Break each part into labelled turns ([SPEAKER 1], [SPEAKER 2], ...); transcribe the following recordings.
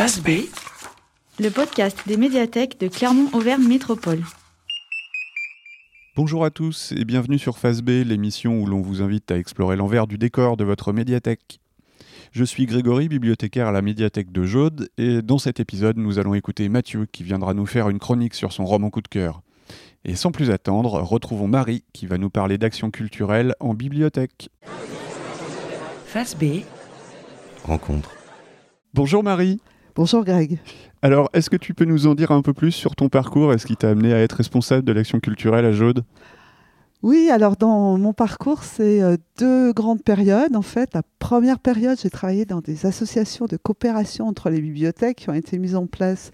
[SPEAKER 1] Face B,
[SPEAKER 2] le podcast des médiathèques de Clermont-Auvergne Métropole.
[SPEAKER 3] Bonjour à tous et bienvenue sur Face B, l'émission où l'on vous invite à explorer l'envers du décor de votre médiathèque. Je suis Grégory, bibliothécaire à la médiathèque de Jaude, et dans cet épisode, nous allons écouter Mathieu qui viendra nous faire une chronique sur son roman coup de cœur. Et sans plus attendre, retrouvons Marie qui va nous parler d'action culturelle en bibliothèque.
[SPEAKER 1] Face B,
[SPEAKER 4] rencontre.
[SPEAKER 3] Bonjour Marie.
[SPEAKER 5] Bonjour Greg.
[SPEAKER 3] Alors, est-ce que tu peux nous en dire un peu plus sur ton parcours? Est-ce qui t'a amené à être responsable de l'action culturelle à Jaude?
[SPEAKER 5] Oui, alors dans mon parcours, c'est euh, deux grandes périodes. En fait, la première période, j'ai travaillé dans des associations de coopération entre les bibliothèques qui ont été mises en place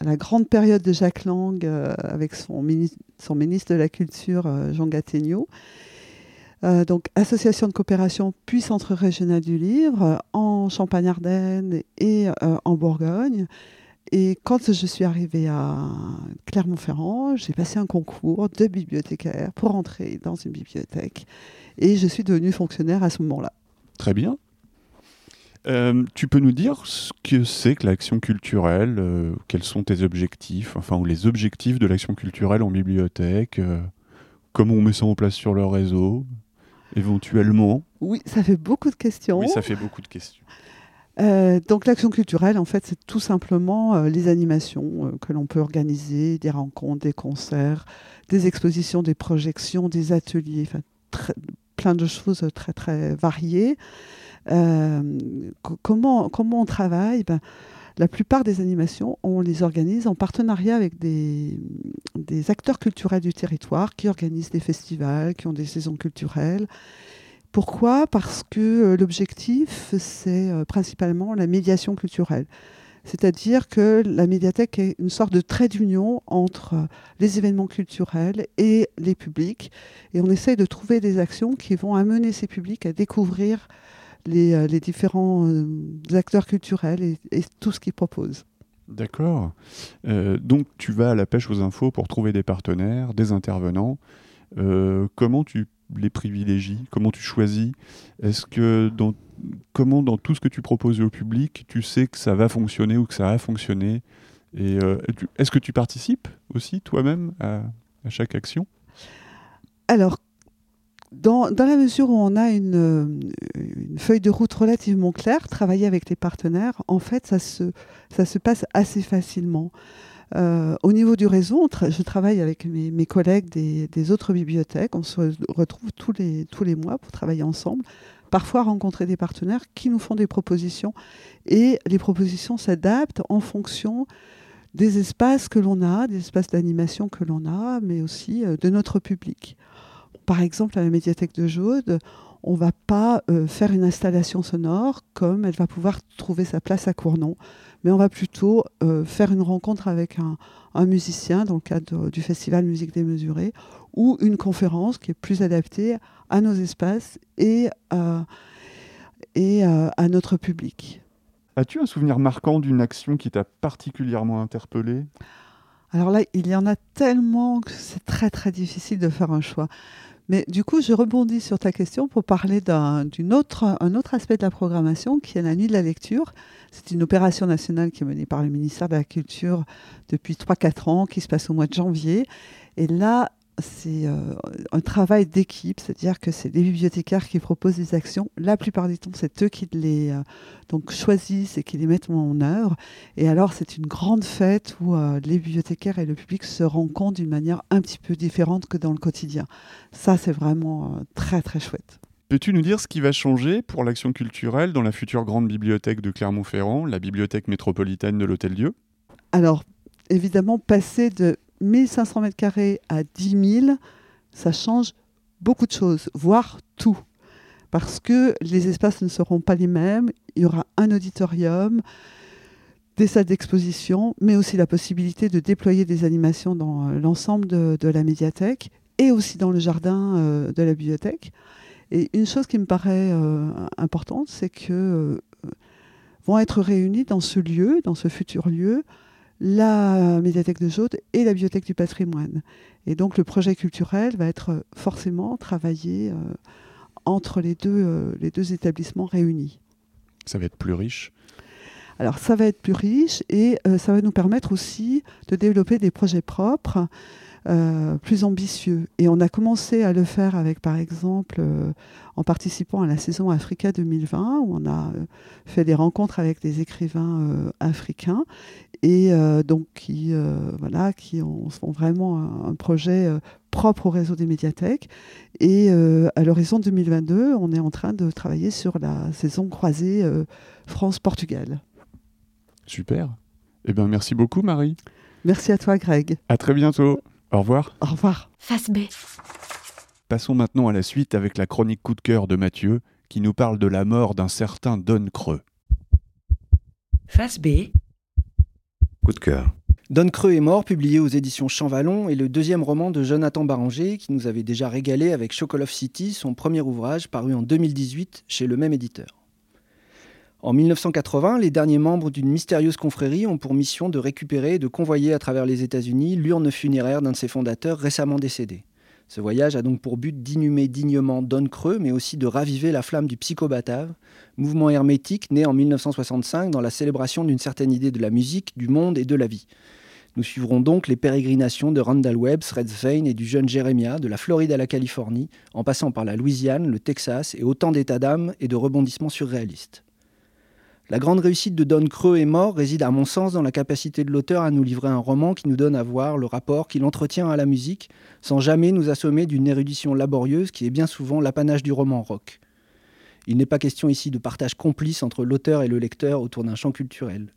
[SPEAKER 5] à la grande période de Jacques Lang euh, avec son, son, ministre de la Culture, euh, Jean Gattegno. Euh, donc, association de coopération puis centre régional du livre en Champagne-Ardenne et en Bourgogne. Et quand je suis arrivée à Clermont-Ferrand, j'ai passé un concours de bibliothécaire pour entrer dans une bibliothèque. Et je suis devenue fonctionnaire à ce moment-là.
[SPEAKER 3] Très bien. Euh, tu peux nous dire ce que c'est que l'action culturelle euh, Quels sont tes objectifs Enfin, ou les objectifs de l'action culturelle en bibliothèque euh, Comment on met ça en place sur le réseau? Éventuellement
[SPEAKER 5] Oui, ça fait beaucoup de questions.
[SPEAKER 3] Oui, ça fait beaucoup de questions.
[SPEAKER 5] donc l'action culturelle, en fait, c'est tout simplement les animations que l'on peut organiser, des rencontres, des concerts, des expositions, des projections, des ateliers, enfin, plein de choses très très variées. Euh, comment, comment on travaille? Ben, La plupart des animations, on les organise en partenariat avec des, acteurs culturels du territoire qui organisent des festivals, qui ont des saisons culturelles. Pourquoi? Parce que euh, l'objectif, c'est euh, principalement la médiation culturelle. C'est-à-dire que la médiathèque est une sorte de trait d'union entre les événements culturels et les publics. Et on essaye de trouver des actions qui vont amener ces publics à découvrir euh, les, différents euh, acteurs culturels et, tout ce qu'ils proposent.
[SPEAKER 3] D'accord. Euh, donc tu vas à la pêche aux infos pour trouver des partenaires, des intervenants. comment tu les privilégies? Comment tu choisis? Est-ce que dans, comment dans tout ce que tu proposes au public, tu sais que ça va fonctionner ou que ça a fonctionné? Et est-ce que tu participes aussi toi-même à, à chaque action?
[SPEAKER 5] Alors, dans, la mesure où on a une, feuille de route relativement claire, travailler avec les partenaires, en fait, ça se, passe assez facilement. Euh, au niveau du réseau, je travaille avec mes, collègues des, autres bibliothèques. On se retrouve tous les, tous les mois pour travailler ensemble. Parfois rencontrer des partenaires qui nous font des propositions. Et les propositions s'adaptent en fonction des espaces que l'on a, des espaces d'animation que l'on a, mais aussi euh, de notre public. Par exemple, à la médiathèque de Jaude, on ne va pas euh, faire une installation sonore comme elle va pouvoir trouver sa place à Cournon, mais on va plutôt euh, faire une rencontre avec un, musicien dans le cadre du festival Musique démesurée ou une conférence qui est plus adaptée à nos espaces et, et à notre public.
[SPEAKER 3] As-tu un souvenir marquant d'une action qui t'a particulièrement interpellé?
[SPEAKER 5] Alors là, il y en a tellement que c'est très très difficile de faire un choix. Mais du coup, je rebondis sur ta question pour parler d'un autre, aspect de la programmation qui est la nuit de la lecture. C'est une opération nationale qui est menée par le ministère de la Culture depuis 3-4 ans, qui se passe au mois de janvier. Et là, c'est euh, un travail d'équipe, c'est-à-dire que c'est les bibliothécaires qui proposent des actions. La plupart du temps, c'est eux qui les euh, donc choisissent et qui les mettent en œuvre. Et alors, c'est une grande fête où euh, les bibliothécaires et le public se rencontrent d'une manière un petit peu différente que dans le quotidien. Ça, c'est vraiment très très chouette.
[SPEAKER 3] Peux-tu nous dire ce qui va changer pour l'action culturelle dans la future grande bibliothèque de Clermont-Ferrand, la bibliothèque métropolitaine de l'Hôtel-Dieu?
[SPEAKER 5] Alors, évidemment, passer de 1500 mètres carrés à 10 000, ça change beaucoup de choses, voire tout. Parce que les espaces ne seront pas les mêmes. Il y aura un auditorium, des salles d'exposition, mais aussi la possibilité de déployer des animations dans euh, l'ensemble de, la médiathèque et aussi dans le jardin euh, de la bibliothèque. Et une chose qui me paraît euh, importante, c'est que vont être réunis dans ce lieu, dans ce futur lieu, la médiathèque de Jaude et la bibliothèque du patrimoine. Et donc le projet culturel va être forcément travaillé euh, entre les deux, euh, les deux établissements réunis.
[SPEAKER 3] Ça va être plus riche?
[SPEAKER 5] Alors ça va être plus riche et euh, ça va nous permettre aussi de développer des projets propres. Euh, plus ambitieux. Et on a commencé à le faire avec, par exemple, euh, en participant à la saison Africa 2020, où on a fait des rencontres avec des écrivains africains, et donc qui, voilà, qui ont, vraiment un, un projet propre au réseau des médiathèques. Et à l'horizon 2022, on est en train de travailler sur la saison croisée France-Portugal.
[SPEAKER 3] Super. Eh bien, merci beaucoup, Marie.
[SPEAKER 5] Merci à toi, Greg.
[SPEAKER 3] À très bientôt. Au revoir.
[SPEAKER 5] Au revoir.
[SPEAKER 1] Face B.
[SPEAKER 3] Passons maintenant à la suite avec la chronique coup de cœur de Mathieu, qui nous parle de la mort d'un certain Don Creux.
[SPEAKER 1] Face B.
[SPEAKER 4] Coup de cœur.
[SPEAKER 6] Don Creux est mort, publié aux éditions Champvallon, est le deuxième roman de Jonathan Barranger, qui nous avait déjà régalé avec Chocolate City, son premier ouvrage paru en 2018 chez le même éditeur. En 1980, les derniers membres d'une mystérieuse confrérie ont pour mission de récupérer et de convoyer à travers les États-Unis l'urne funéraire d'un de ses fondateurs récemment décédé. Ce voyage a donc pour but d'inhumer dignement Don Creux, mais aussi de raviver la flamme du psychobatave, mouvement hermétique né en 1965 dans la célébration d'une certaine idée de la musique, du monde et de la vie. Nous suivrons donc les pérégrinations de Randall Webb, Fred Svein et du jeune Jeremiah, de la Floride à la Californie, en passant par la Louisiane, le Texas et autant d'états d'âme et de rebondissements surréalistes. La grande réussite de Don Creux est mort réside à mon sens dans la capacité de l'auteur à nous livrer un roman qui nous donne à voir le rapport qu'il entretient à la musique sans jamais nous assommer d'une érudition laborieuse qui est bien souvent l'apanage du roman rock. Il n'est pas question ici de partage complice entre l'auteur et le lecteur autour d'un champ culturel.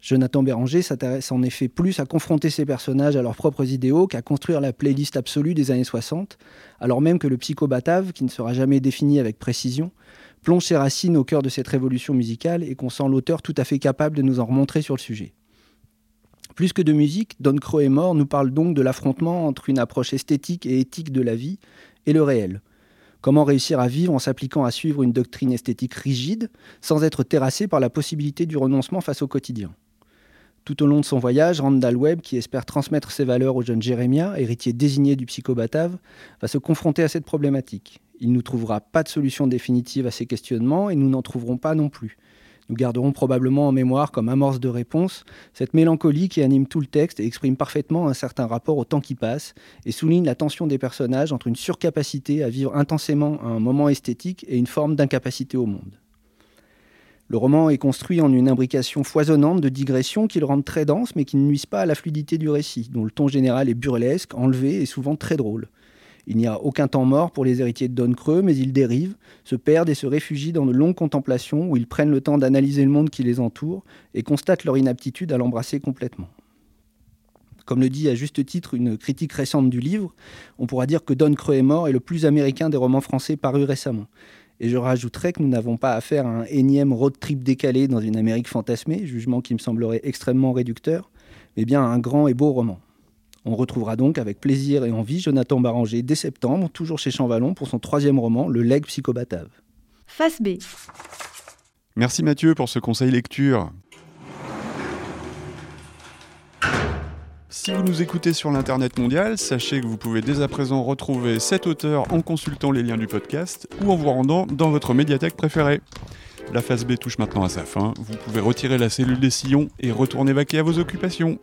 [SPEAKER 6] Jonathan Béranger s'intéresse en effet plus à confronter ses personnages à leurs propres idéaux qu'à construire la playlist absolue des années 60, alors même que le psychobatave, qui ne sera jamais défini avec précision, plonge ses racines au cœur de cette révolution musicale et qu'on sent l'auteur tout à fait capable de nous en remontrer sur le sujet. Plus que de musique, Don Crow est mort nous parle donc de l'affrontement entre une approche esthétique et éthique de la vie et le réel. Comment réussir à vivre en s'appliquant à suivre une doctrine esthétique rigide sans être terrassé par la possibilité du renoncement face au quotidien? Tout au long de son voyage, Randall Webb, qui espère transmettre ses valeurs au jeune Jérémia, héritier désigné du psychobatave, va se confronter à cette problématique. Il ne trouvera pas de solution définitive à ces questionnements et nous n'en trouverons pas non plus. Nous garderons probablement en mémoire comme amorce de réponse cette mélancolie qui anime tout le texte et exprime parfaitement un certain rapport au temps qui passe et souligne la tension des personnages entre une surcapacité à vivre intensément un moment esthétique et une forme d'incapacité au monde. Le roman est construit en une imbrication foisonnante de digressions qui le rendent très dense mais qui ne nuisent pas à la fluidité du récit, dont le ton général est burlesque, enlevé et souvent très drôle. Il n'y a aucun temps mort pour les héritiers de Don Creux, mais ils dérivent, se perdent et se réfugient dans de longues contemplations où ils prennent le temps d'analyser le monde qui les entoure et constatent leur inaptitude à l'embrasser complètement. Comme le dit à juste titre une critique récente du livre, on pourra dire que Don Creux est mort est le plus américain des romans français parus récemment. Et je rajouterais que nous n'avons pas affaire à un énième road trip décalé dans une Amérique fantasmée, jugement qui me semblerait extrêmement réducteur, mais bien à un grand et beau roman. On retrouvera donc avec plaisir et envie Jonathan Barranger dès septembre, toujours chez Champvallon, pour son troisième roman, Le Leg Psychobatave.
[SPEAKER 2] Face B.
[SPEAKER 3] Merci Mathieu pour ce conseil lecture. Si vous nous écoutez sur l'Internet mondial, sachez que vous pouvez dès à présent retrouver cet auteur en consultant les liens du podcast ou en vous rendant dans votre médiathèque préférée. La phase B touche maintenant à sa fin, vous pouvez retirer la cellule des sillons et retourner vaquer à vos occupations.